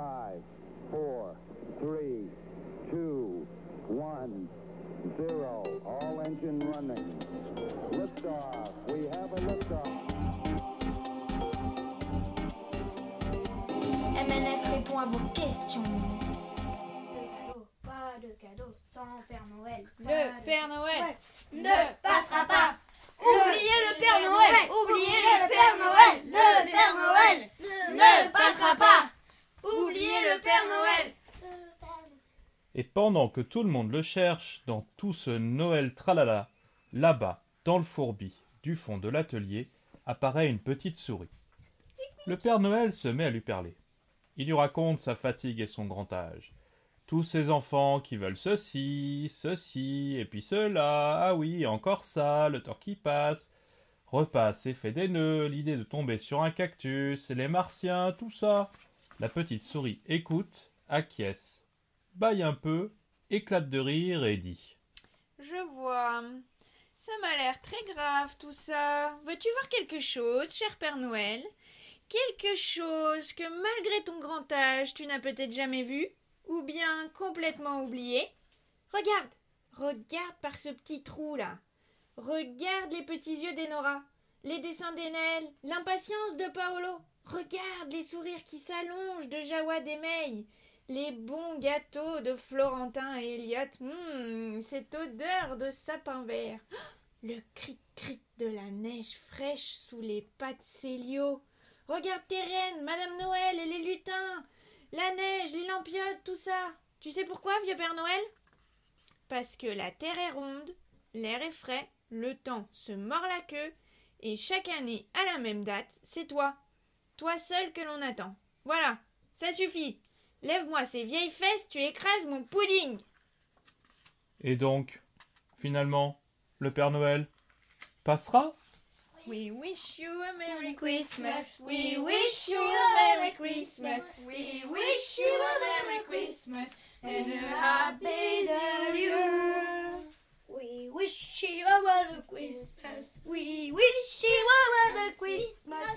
Five, four, three, two, one, zero. All engine running. Liftoff. We have a liftoff. MNF répond à vos questions. Pas de cadeau sans Père Noël. Le Père Noël ne passera Et pendant que tout le monde le cherche dans tout ce Noël tralala, là-bas, dans le fourbi du fond de l'atelier, apparaît une petite souris. Le Père Noël se met à lui parler. Il lui raconte sa fatigue et son grand âge. Tous ces enfants qui veulent ceci, ceci, et puis cela, ah oui, encore ça, le temps qui passe, repasse et fait des nœuds, l'idée de tomber sur un cactus, les martiens, tout ça. La petite souris écoute, acquiesce, baille un peu, éclate de rire et dit Je vois. Ça m'a l'air très grave tout ça. Veux-tu voir quelque chose, cher Père Noël? Quelque chose que malgré ton grand âge tu n'as peut-être jamais vu Ou bien complètement oublié? Regarde Regarde par ce petit trou là Regarde les petits yeux d'Enora, les dessins d'Enel, l'impatience de Paolo. Regarde les sourires qui s'allongent de Jawad et les bons gâteaux de Florentin et Elliot. Hum, cette odeur de sapin vert. Le cric-cric de la neige fraîche sous les pas de Célio. Regarde tes reines, Madame Noël et les lutins. La neige, les lampiotes, tout ça. Tu sais pourquoi, vieux Père Noël? Parce que la terre est ronde, l'air est frais, le temps se mord la queue, et chaque année, à la même date, c'est toi. Toi seul que l'on attend. Voilà, ça suffit. Lève-moi ces vieilles fesses, tu écrases mon pudding. Et donc, finalement, le Père Noël passera? We wish you a Merry Christmas. We wish you a Merry Christmas. We wish you a Merry Christmas and a Happy New Year. We wish you a Merry Christmas. We wish you a Merry Christmas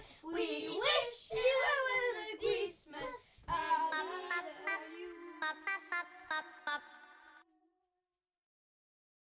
pop pop